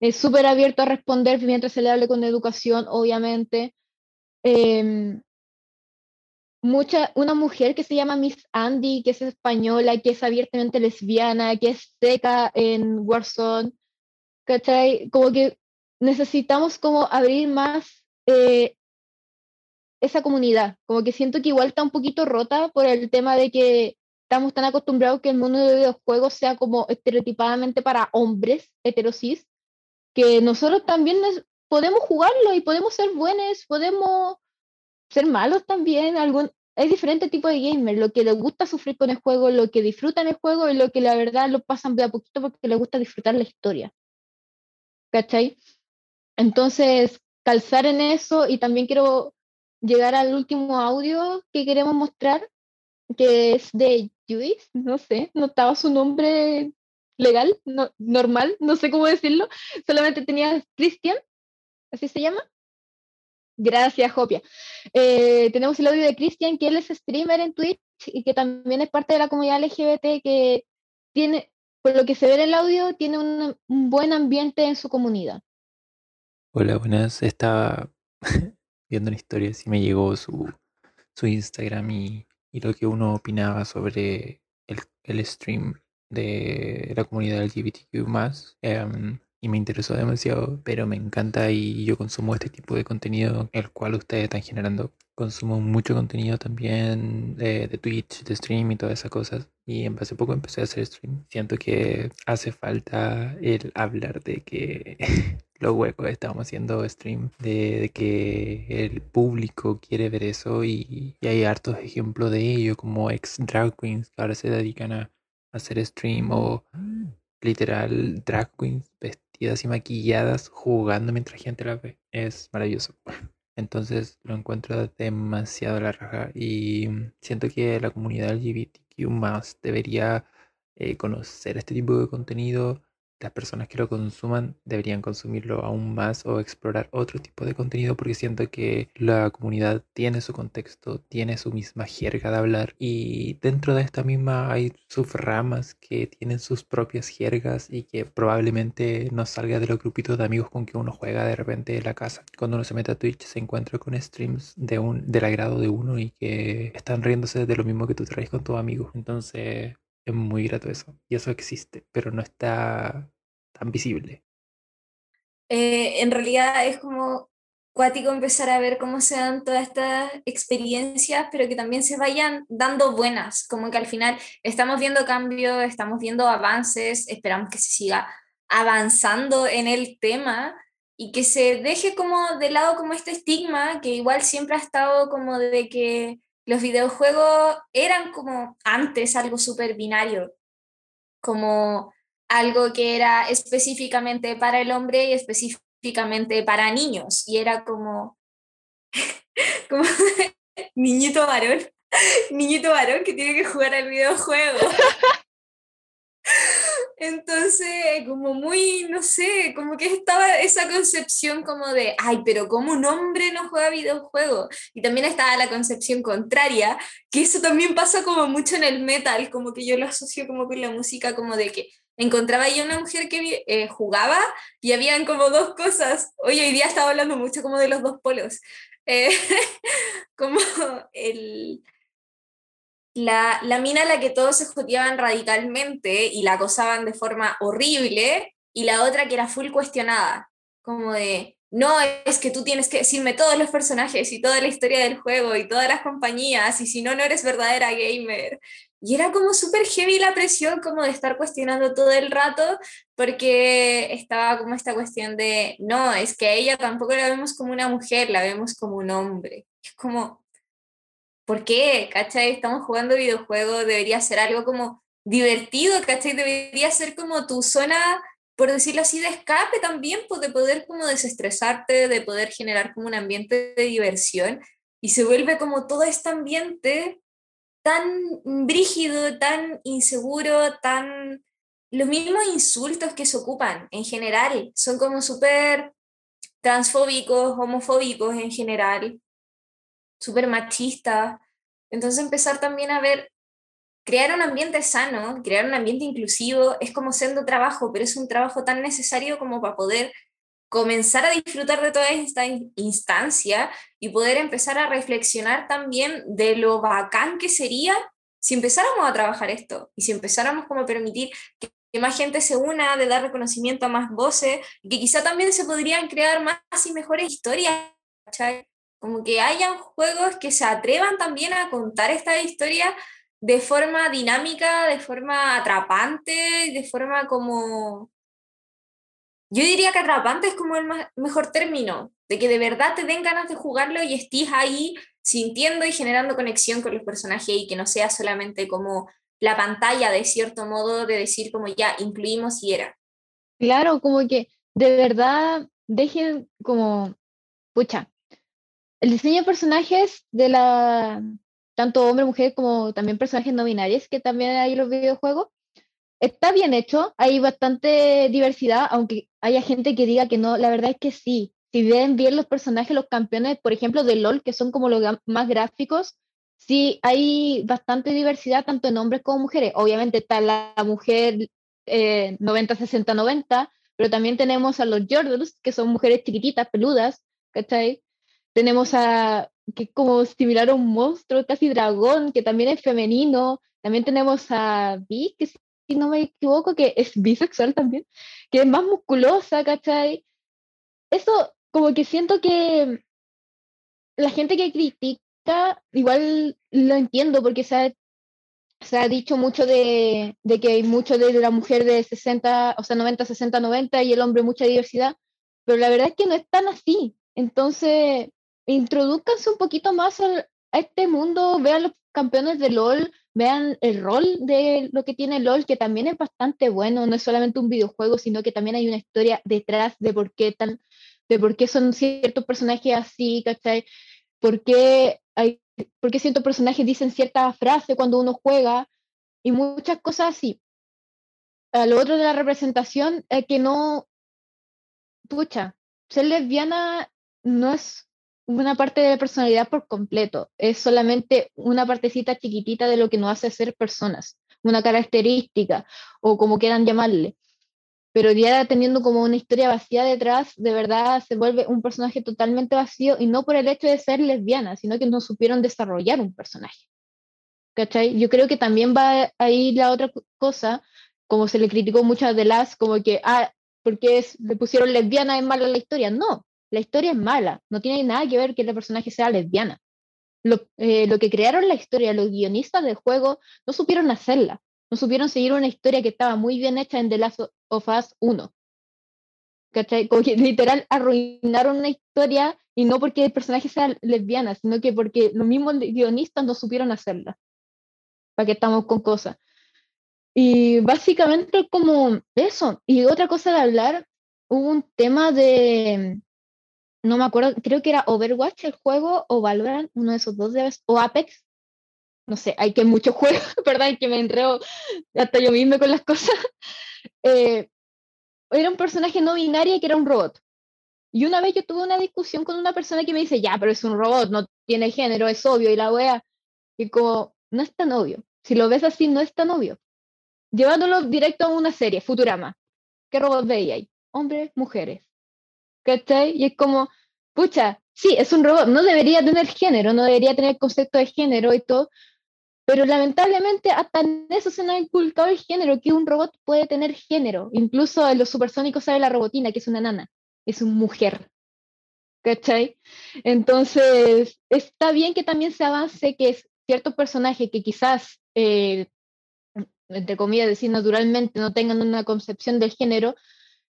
es súper abierto a responder mientras se le hable con educación, obviamente. Em, mucha, una mujer que se llama Miss Andy, que es española, que es abiertamente lesbiana, que es seca en Warzone, ¿cachai? Como que necesitamos como abrir más eh, esa comunidad, como que siento que igual está un poquito rota por el tema de que estamos tan acostumbrados que el mundo de videojuegos sea como estereotipadamente para hombres heterosis, que nosotros también podemos jugarlo y podemos ser buenos, podemos ser malos también. Algún, hay diferentes tipos de gamers, lo que les gusta sufrir con el juego, lo que disfrutan el juego y lo que la verdad lo pasan de a poquito porque les gusta disfrutar la historia. ¿Cachai? Entonces, calzar en eso y también quiero llegar al último audio que queremos mostrar, que es de Juice, no sé, no estaba su nombre legal, no, normal, no sé cómo decirlo, solamente tenía Christian, así se llama. Gracias, Jopia. Eh, tenemos el audio de Christian, que él es streamer en Twitch y que también es parte de la comunidad LGBT, que tiene, por lo que se ve en el audio, tiene un, buen ambiente en su comunidad. Hola, buenas. Estaba viendo una historia, si me llegó su, su Instagram y, lo que uno opinaba sobre el stream de la comunidad LGBTQ eh, y me interesó demasiado, pero me encanta y yo consumo este tipo de contenido el cual ustedes están generando. Consumo mucho contenido también de, de Twitch, de stream y todas esas cosas. Y hace poco empecé a hacer stream. Siento que hace falta el hablar de que los huecos estamos haciendo stream, de, de, que el público quiere ver eso y, y hay hartos ejemplos de ello, como ex drag queens que ahora se dedican a hacer stream o literal drag queens vestidas y maquilladas jugando mientras gente la ve. Es maravilloso. Entonces lo encuentro demasiado la raja y siento que la comunidad LGBTQ más debería eh, conocer este tipo de contenido las personas que lo consuman deberían consumirlo aún más o explorar otro tipo de contenido porque siento que la comunidad tiene su contexto, tiene su misma jerga de hablar y dentro de esta misma hay subramas que tienen sus propias jergas y que probablemente no salga de los grupitos de amigos con que uno juega de repente en la casa. Cuando uno se mete a Twitch se encuentra con streams de un, del agrado de uno y que están riéndose de lo mismo que tú traes con tus amigos. Entonces es muy grato eso. Y eso existe, pero no está tan visible. Eh, en realidad es como cuático empezar a ver cómo se dan todas estas experiencias, pero que también se vayan dando buenas, como que al final estamos viendo cambios, estamos viendo avances, esperamos que se siga avanzando en el tema y que se deje como de lado como este estigma que igual siempre ha estado como de que los videojuegos eran como antes algo súper binario, como algo que era específicamente para el hombre y específicamente para niños. Y era como, como niñito varón, niñito varón que tiene que jugar al videojuego. Entonces, como muy, no sé, como que estaba esa concepción como de, ay, pero como un hombre no juega videojuegos. Y también estaba la concepción contraria, que eso también pasa como mucho en el metal, como que yo lo asocio como con la música, como de que encontraba yo una mujer que eh, jugaba y habían como dos cosas. Hoy, hoy día estaba hablando mucho como de los dos polos. Eh, como el la, la mina a la que todos se joteaban radicalmente y la acosaban de forma horrible, y la otra que era full cuestionada, como de, no, es que tú tienes que decirme todos los personajes y toda la historia del juego y todas las compañías, y si no, no eres verdadera gamer. Y era como súper heavy la presión, como de estar cuestionando todo el rato, porque estaba como esta cuestión de, no, es que a ella tampoco la vemos como una mujer, la vemos como un hombre. Es como, ¿por qué? ¿Cachai? Estamos jugando videojuegos, debería ser algo como divertido, ¿cachai? Debería ser como tu zona, por decirlo así, de escape también, pues de poder como desestresarte, de poder generar como un ambiente de diversión y se vuelve como todo este ambiente tan brígido, tan inseguro, tan... Los mismos insultos que se ocupan en general son como súper transfóbicos, homofóbicos en general, súper machista. Entonces empezar también a ver, crear un ambiente sano, crear un ambiente inclusivo, es como siendo trabajo, pero es un trabajo tan necesario como para poder comenzar a disfrutar de toda esta instancia y poder empezar a reflexionar también de lo bacán que sería si empezáramos a trabajar esto y si empezáramos como a permitir que, más gente se una, de dar reconocimiento a más voces, que quizá también se podrían crear más y mejores historias, como que hayan juegos que se atrevan también a contar esta historia de forma dinámica, de forma atrapante, de forma como... Yo diría que atrapante es como el mejor término, de que de verdad te den ganas de jugarlo y estés ahí sintiendo y generando conexión con los personajes y que no sea solamente como la pantalla de cierto modo de decir como ya incluimos y era. Claro, como que de verdad dejen como, pucha, el diseño de personajes de la, tanto hombre, mujer, como también personajes no binarios, que también hay en los videojuegos, está bien hecho, hay bastante diversidad, aunque haya gente que diga que no, la verdad es que sí. Si ven bien los personajes, los campeones, por ejemplo, de LOL, que son como los más gráficos, sí hay bastante diversidad tanto en hombres como mujeres. Obviamente está la mujer 90-60-90, pero también tenemos a los Jordals, que son mujeres chiquititas, peludas, ¿cachai? Tenemos a, que es como similar a un monstruo, casi dragón, que también es femenino. También tenemos a Vi, que si no me equivoco, que es bisexual también, que es más musculosa, ¿cachai? Eso, como que siento que la gente que critica, igual lo entiendo, porque se ha, se ha dicho mucho de, de, que hay mucho de la mujer de 60, o sea, 90, 60, 90 y el hombre mucha diversidad, pero la verdad es que no es tan así. Entonces, introduzcanse un poquito más a este mundo, vean los campeones de LOL, vean el rol de lo que tiene LOL, que también es bastante bueno, no es solamente un videojuego, sino que también hay una historia detrás de por qué tan, de por qué son ciertos personajes así, ¿cachai? ¿Por qué, hay, por ciertos personajes dicen cierta frase cuando uno juega? Y muchas cosas así. A lo otro de la representación es que no, pucha, ser lesbiana no es una parte de la personalidad por completo, es solamente una partecita chiquitita de lo que nos hace ser personas, una característica o como quieran llamarle. Pero ya teniendo como una historia vacía detrás, de verdad se vuelve un personaje totalmente vacío y no por el hecho de ser lesbiana, sino que no supieron desarrollar un personaje. ¿Cachai? Yo creo que también va ahí la otra cosa, como se le criticó mucho a The como que, ah, porque es, le pusieron lesbiana es mala la historia. No, la historia es mala, no tiene nada que ver que el personaje sea lesbiana. Lo, eh, lo que crearon la historia, los guionistas del juego, no supieron hacerla, no supieron seguir una historia que estaba muy bien hecha en The Last of Us 1. ¿Cachai? Como que literal arruinaron una historia y no porque el personaje sea lesbiana, sino que porque los mismos guionistas no supieron hacerla. Para que estamos con cosas. Y básicamente como eso. Y otra cosa de hablar, hubo un tema de, no me acuerdo, creo que era Overwatch el juego o Valorant, uno de esos dos, o Apex. No sé, hay que muchos juegos, ¿verdad? que me enreo hasta yo mismo con las cosas. Eh, era un personaje no binario que era un robot. Y una vez yo tuve una discusión con una persona que me dice, ya, pero es un robot, no tiene género, es obvio, y la wea. Y como, no es tan obvio. Si lo ves así, no es tan obvio. Llevándolo directo a una serie, Futurama. ¿Qué robot veía ahí? Hombres, mujeres. ¿Cachai? Y es como, pucha, sí, es un robot, no debería tener género, no debería tener concepto de género y todo, pero lamentablemente hasta en eso se nos ha inculcado el género, que un robot puede tener género. Incluso en los supersónicos sabe la robotina, que es una nana, es una mujer. ¿Cachai? Entonces, está bien que también se avance que ciertos personajes que quizás, eh, entre comillas, decir naturalmente, no tengan una concepción del género,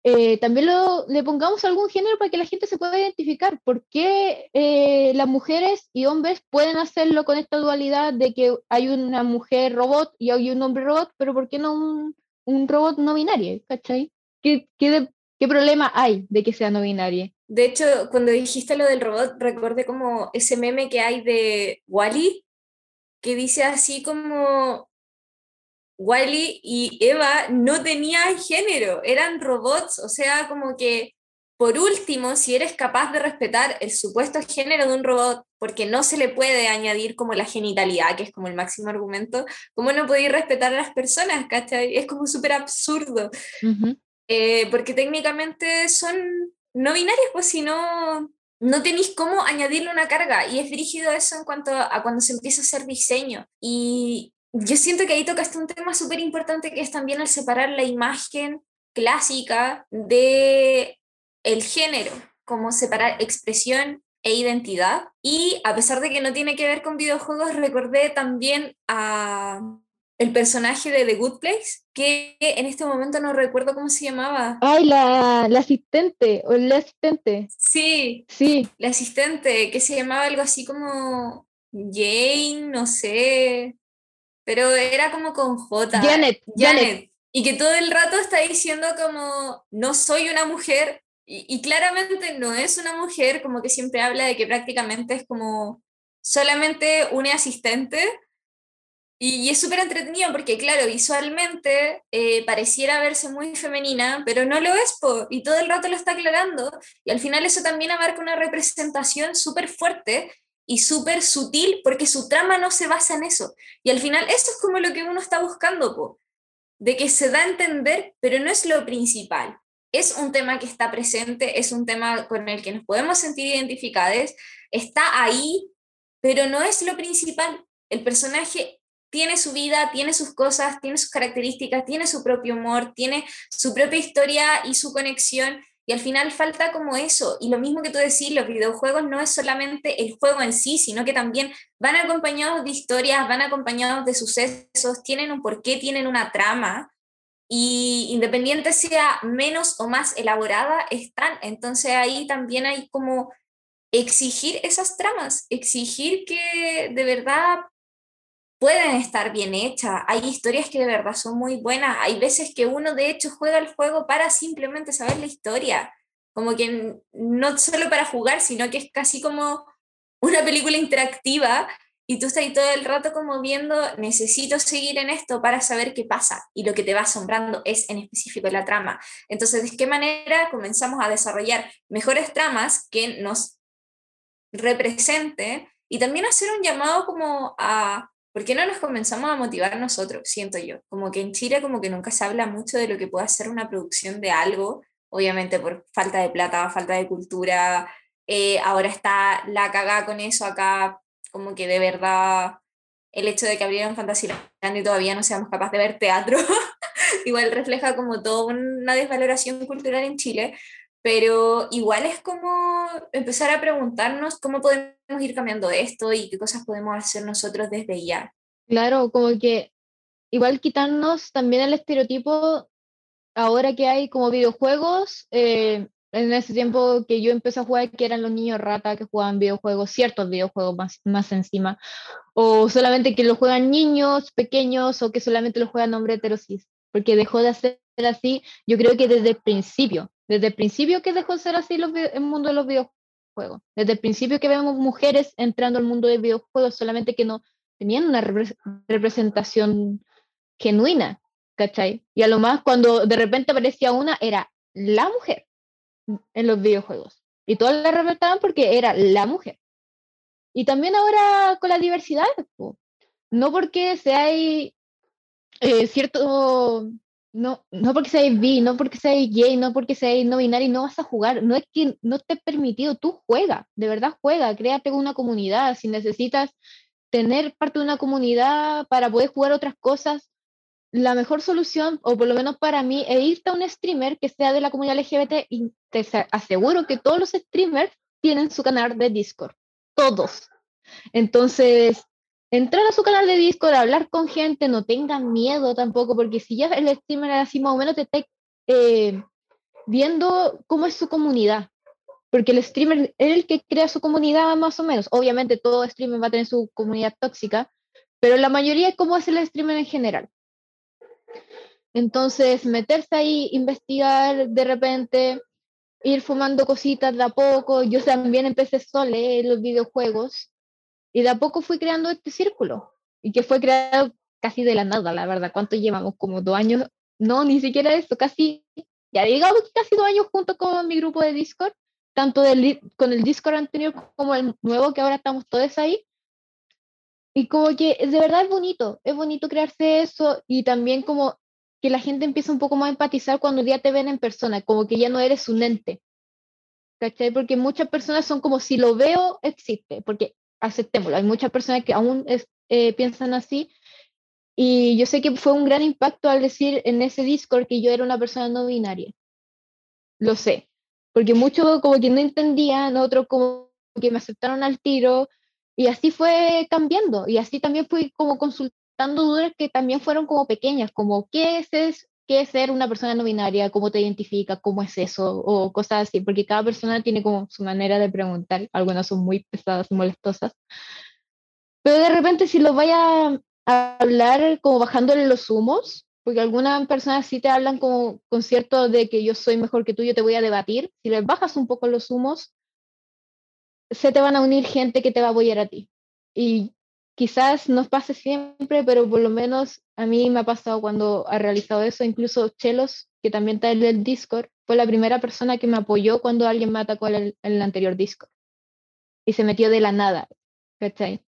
eh, también le pongamos algún género para que la gente se pueda identificar. ¿Por qué eh, las mujeres y hombres pueden hacerlo con esta dualidad de que hay una mujer robot y hay un hombre robot, pero por qué no un, robot no binario? ¿Cachai? ¿Qué, qué, ¿Qué problema hay de que sea no binario? De hecho, cuando dijiste lo del robot, recordé como ese meme que hay de Wally, que dice así como Wally y Eva no tenían género, eran robots, o sea, como que por último, si eres capaz de respetar el supuesto género de un robot, porque no se le puede añadir como la genitalidad, que es como el máximo argumento, ¿cómo no podéis respetar a las personas? ¿cachai? Es como súper absurdo, eh, porque técnicamente son no binarios, pues si no, no tenéis cómo añadirle una carga, y es rígido eso en cuanto a cuando se empieza a hacer diseño. Y, yo siento que ahí tocaste un tema súper importante que es también el separar la imagen clásica de el género, como separar expresión e identidad. Y a pesar de que no tiene que ver con videojuegos, recordé también a el personaje de The Good Place, que en este momento no recuerdo cómo se llamaba. Ay, la, la asistente, o el asistente. Sí, sí. La asistente, que se llamaba algo así como Jane, no sé pero era como con J. Janet, Janet. Y que todo el rato está diciendo como, no soy una mujer, y, claramente no es una mujer, como que siempre habla de que prácticamente es como solamente un asistente. Y, es súper entretenido porque, claro, visualmente eh, pareciera verse muy femenina, pero no lo es, y todo el rato lo está aclarando. Y al final eso también abarca una representación súper fuerte y súper sutil porque su trama no se basa en eso. Y al final eso es como lo que uno está buscando, po, de que se da a entender, pero no es lo principal. Es un tema que está presente, es un tema con el que nos podemos sentir identificados, está ahí, pero no es lo principal. El personaje tiene su vida, tiene sus cosas, tiene sus características, tiene su propio humor, tiene su propia historia y su conexión y al final falta como eso. Y lo mismo que tú decís, los videojuegos no es solamente el juego en sí, sino que también van acompañados de historias, van acompañados de sucesos, tienen un porqué, tienen una trama. Y independiente sea menos o más elaborada, están. Entonces ahí también hay como exigir esas tramas, exigir que de verdad pueden estar bien hechas, hay historias que de verdad son muy buenas, hay veces que uno de hecho juega el juego para simplemente saber la historia, como que no solo para jugar, sino que es casi como una película interactiva y tú estás ahí todo el rato como viendo, necesito seguir en esto para saber qué pasa y lo que te va asombrando es en específico la trama. Entonces, ¿de qué manera comenzamos a desarrollar mejores tramas que nos representen y también hacer un llamado como a ¿Por qué no nos comenzamos a motivar nosotros? Siento yo. Como que en Chile como que nunca se habla mucho de lo que puede ser una producción de algo, obviamente por falta de plata, falta de cultura. Eh, ahora está la cagada con eso acá, como que de verdad el hecho de que abrieron Fantasyland y todavía no seamos capaces de ver teatro, igual refleja como toda una desvaloración cultural en Chile, pero igual es como empezar a preguntarnos cómo podemos ir cambiando esto y qué cosas podemos hacer nosotros desde ya. Claro, como que igual quitarnos también el estereotipo ahora que hay como videojuegos, eh, en ese tiempo que yo empecé a jugar, que eran los niños rata que jugaban videojuegos, ciertos videojuegos más, más encima, o solamente que lo juegan niños pequeños o que solamente lo juegan hombres heterosis, porque dejó de ser así, yo creo que desde el principio, desde el principio que dejó de ser así el mundo de los videojuegos, desde el principio que vemos mujeres entrando al mundo de videojuegos, solamente que no tenían una representación genuina, ¿cachai? Y a lo más cuando de repente aparecía una, era la mujer en los videojuegos. Y todos la respetaban porque era la mujer. Y también ahora con la diversidad, no porque seáis eh, cierto, no, no porque seáis bi, no porque seáis gay, no porque seáis no binario, no vas a jugar. No es que no esté permitido, tú juega, de verdad juega, créate una comunidad. Si necesitas tener parte de una comunidad para poder jugar otras cosas, la mejor solución, o por lo menos para mí, es irte a un streamer que sea de la comunidad LGBT y te aseguro que todos los streamers tienen su canal de Discord. Todos. Entonces, entrar a su canal de Discord, hablar con gente, no tengan miedo tampoco, porque si ya el streamer así más o menos, te está eh, viendo cómo es su comunidad. Porque el streamer es el que crea su comunidad más o menos. Obviamente todo streamer va a tener su comunidad tóxica, pero la mayoría es cómo es el streamer en general. Entonces, meterse ahí, investigar de repente, ir fumando cositas de a poco. Yo también empecé solo leer los videojuegos y de a poco fui creando este círculo y que fue creado casi de la nada, la verdad. ¿Cuánto llevamos? Como dos años. No, ni siquiera eso, casi, ya digamos que casi dos años junto con mi grupo de Discord, tanto con el Discord anterior como el nuevo que ahora estamos todos ahí. Y como que de verdad es bonito, es bonito crearse eso y también como que la gente empieza un poco más a empatizar cuando ya te ven en persona, como que ya no eres un ente. ¿Cachai? Porque muchas personas son como si lo veo, existe, porque aceptémoslo. Hay muchas personas que aún eh, piensan así. Y yo sé que fue un gran impacto al decir en ese Discord que yo era una persona no binaria. Lo sé. Porque muchos como que no entendían, otros como que me aceptaron al tiro. Y así fue cambiando. Y así también fui como consultando dudas que también fueron como pequeñas, como ¿qué es, qué es ser una persona no binaria? ¿Cómo te identifica? ¿Cómo es eso? O cosas así, porque cada persona tiene como su manera de preguntar, algunas son muy pesadas molestosas. Pero de repente si lo vaya a hablar como bajándole los humos, porque algunas personas sí te hablan como con cierto de que yo soy mejor que tú, yo te voy a debatir, si les bajas un poco los humos, se te van a unir gente que te va a apoyar a ti. Y quizás nos pase siempre, pero por lo menos a mí me ha pasado cuando ha realizado eso, incluso Chelos, que también está en el Discord, fue la primera persona que me apoyó cuando alguien me atacó en el, anterior Discord. Y se metió de la nada, ¿cachai?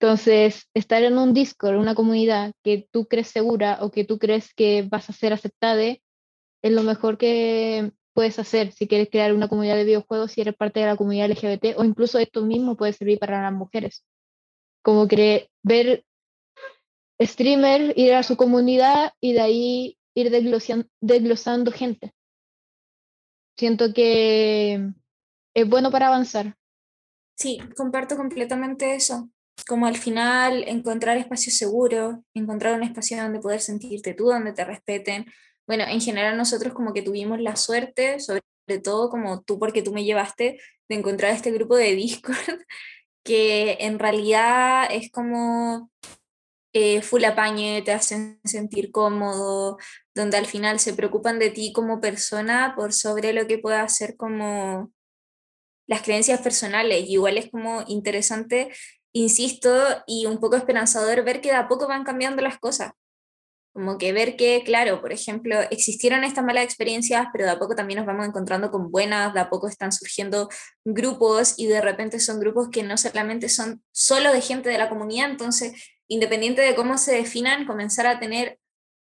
Entonces, estar en un Discord, una comunidad que tú crees segura o que tú crees que vas a ser aceptada, es lo mejor que puedes hacer si quieres crear una comunidad de videojuegos, si eres parte de la comunidad LGBT, o incluso esto mismo puede servir para las mujeres como que ver streamer, ir a su comunidad y de ahí ir desglosando, gente. Siento que es bueno para avanzar. Sí, comparto completamente eso. Como al final encontrar espacios seguros, encontrar un espacio donde poder sentirte tú, donde te respeten. Bueno, en general nosotros como que tuvimos la suerte, sobre todo como tú porque tú me llevaste, de encontrar este grupo de Discord que en realidad es como eh, full apañe, te hacen sentir cómodo, donde al final se preocupan de ti como persona por sobre lo que pueda hacer como las creencias personales. Igual es como interesante, insisto, y un poco esperanzador ver que de a poco van cambiando las cosas. Como que ver que, claro, por ejemplo, existieron estas malas experiencias, pero de a poco también nos vamos encontrando con buenas, de a poco están surgiendo grupos y de repente son grupos que no solamente son solo de gente de la comunidad, entonces, independiente de cómo se definan, comenzar a tener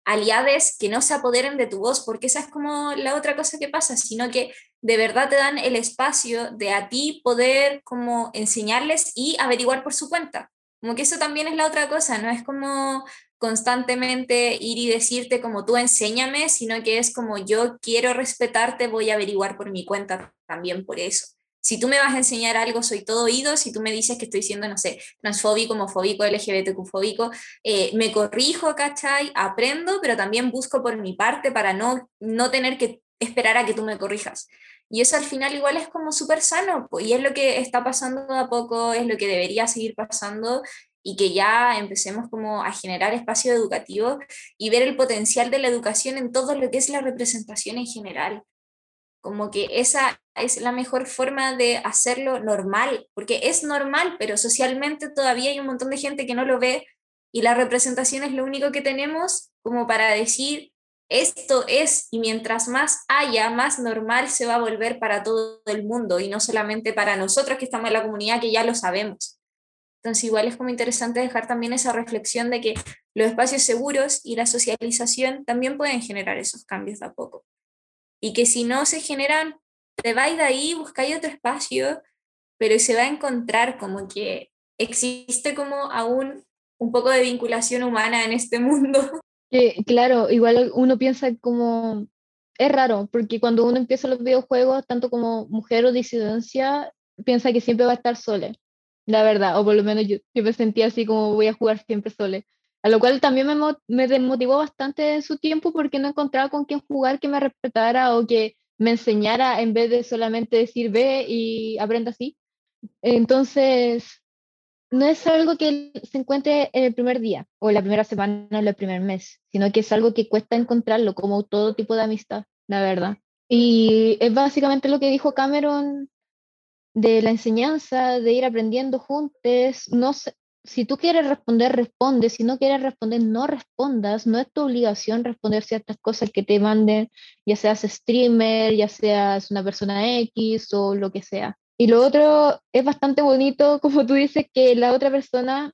aliades que no se apoderen de tu voz, porque esa es como la otra cosa que pasa, sino que de verdad te dan el espacio de a ti poder como enseñarles y averiguar por su cuenta. Como que eso también es la otra cosa, no es como constantemente ir y decirte como tú enséñame, sino que es como yo quiero respetarte, voy a averiguar por mi cuenta también por eso. Si tú me vas a enseñar algo, soy todo oído. Si tú me dices que estoy siendo, no sé, transfóbico, homofóbico, LGBTQ-fóbico, eh, me corrijo, ¿cachai? Aprendo, pero también busco por mi parte para no, no tener que esperar a que tú me corrijas. Y eso al final igual es como súper sano, y es lo que está pasando a poco, es lo que debería seguir pasando, y que ya empecemos como a generar espacio educativo y ver el potencial de la educación en todo lo que es la representación en general. Como que esa es la mejor forma de hacerlo normal, porque es normal, pero socialmente todavía hay un montón de gente que no lo ve y la representación es lo único que tenemos como para decir esto es, y mientras más haya, más normal se va a volver para todo el mundo y no solamente para nosotros que estamos en la comunidad que ya lo sabemos. Entonces igual es como interesante dejar también esa reflexión de que los espacios seguros y la socialización también pueden generar esos cambios de a poco. Y que si no se generan, te vais de ahí, buscáis otro espacio, pero se va a encontrar como que existe como aún un poco de vinculación humana en este mundo. claro, igual uno piensa como, es raro, porque cuando uno empieza los videojuegos, tanto como mujer o disidencia, piensa que siempre va a estar sola la verdad, o por lo menos yo, me sentía así como voy a jugar siempre sola. A lo cual también me, me desmotivó bastante en su tiempo porque no encontraba con quién jugar que me respetara o que me enseñara en vez de solamente decir ve y aprenda así. Entonces, no es algo que se encuentre en el primer día o la primera semana o el primer mes, sino que es algo que cuesta encontrarlo como todo tipo de amistad, la verdad. Y es básicamente lo que dijo Cameron de la enseñanza, de ir aprendiendo juntos. No si tú quieres responder, responde. Si no quieres responder, no respondas. No es tu obligación responder ciertas cosas que te manden, ya seas streamer, ya seas una persona X o lo que sea. Y lo otro es bastante bonito, como tú dices, que la otra persona,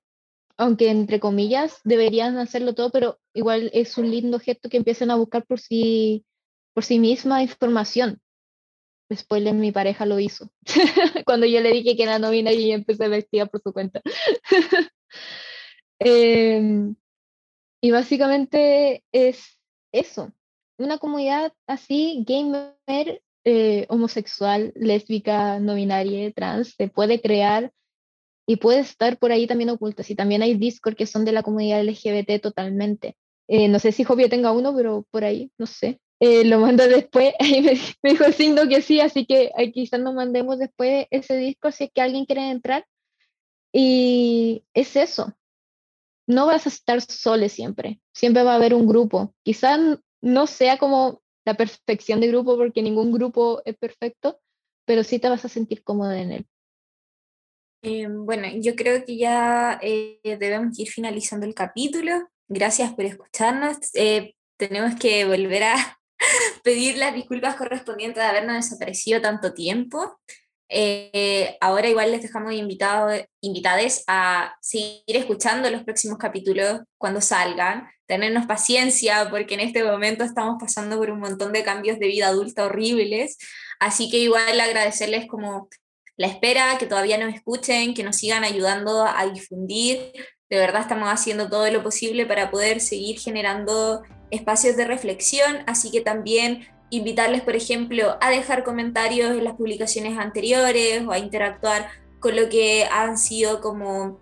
aunque entre comillas, deberían hacerlo todo, pero igual es un lindo gesto que empiecen a buscar por sí, por sí misma información spoiler, mi pareja lo hizo. Cuando yo le dije que era novina y empezó a vestir por su cuenta. Em, y básicamente es eso, una comunidad así, gamer, eh, homosexual, lésbica, no binaria, trans, se puede crear y puede estar por ahí también oculta. Y también hay Discord que son de la comunidad LGBT totalmente. Eh, no sé si Jovia tenga uno, pero por ahí, no sé. Eh, lo mando después, ahí me, dijo signo que sí, así que quizás nos mandemos después ese disco si es que alguien quiere entrar. Y es eso, no vas a estar solo siempre, siempre va a haber un grupo. Quizás no sea como la perfección de grupo, porque ningún grupo es perfecto, pero sí te vas a sentir cómodo en él. Eh, bueno, yo creo que ya eh, debemos ir finalizando el capítulo. Gracias por escucharnos. tenemos que volver a pedir las disculpas correspondientes de habernos desaparecido tanto tiempo. Eh, ahora igual les dejamos invitados, invitades a seguir escuchando los próximos capítulos cuando salgan, tenernos paciencia porque en este momento estamos pasando por un montón de cambios de vida adulta horribles, así que igual agradecerles como la espera, que todavía nos escuchen, que nos sigan ayudando a difundir, de verdad estamos haciendo todo lo posible para poder seguir generando espacios de reflexión, así que también invitarles, por ejemplo, a dejar comentarios en las publicaciones anteriores o a interactuar con lo que han sido como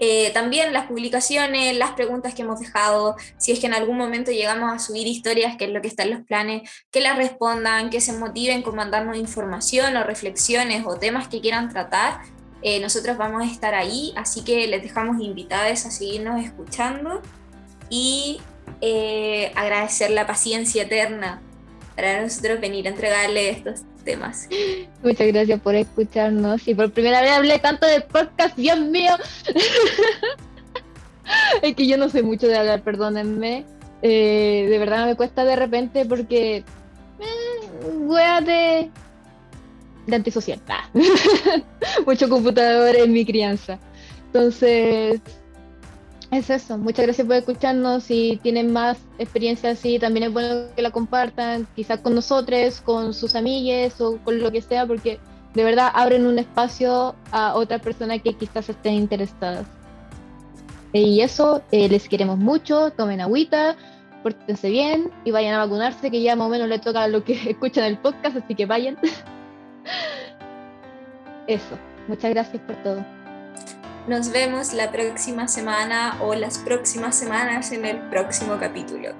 eh, también las publicaciones, las preguntas que hemos dejado, si es que en algún momento llegamos a subir historias, que es lo que está en los planes, que las respondan, que se motiven con mandarnos información o reflexiones o temas que quieran tratar. Eh, nosotros vamos a estar ahí, así que les dejamos invitados a seguirnos escuchando y eh, agradecer la paciencia eterna para nosotros venir a entregarle estos temas. Muchas gracias por escucharnos y por primera vez hablé tanto de podcast, Dios mío. es que yo no sé mucho de hablar, perdónenme. Eh, de verdad me cuesta de repente porque eh, de, de antisocial. Mucho computador en mi crianza. Entonces, es eso, muchas gracias por escucharnos. Si tienen más experiencia así, también es bueno que la compartan, quizás con nosotros, con sus amigues o con lo que sea, porque de verdad abren un espacio a otras personas que quizás estén interesadas. Eh, y eso, eh, les queremos mucho, tomen agüita, pórtense bien y vayan a vacunarse, que ya más o menos le toca lo que escuchan el podcast, así que vayan. Eso, muchas gracias por todo. Nos vemos la próxima semana o las próximas semanas en el próximo capítulo.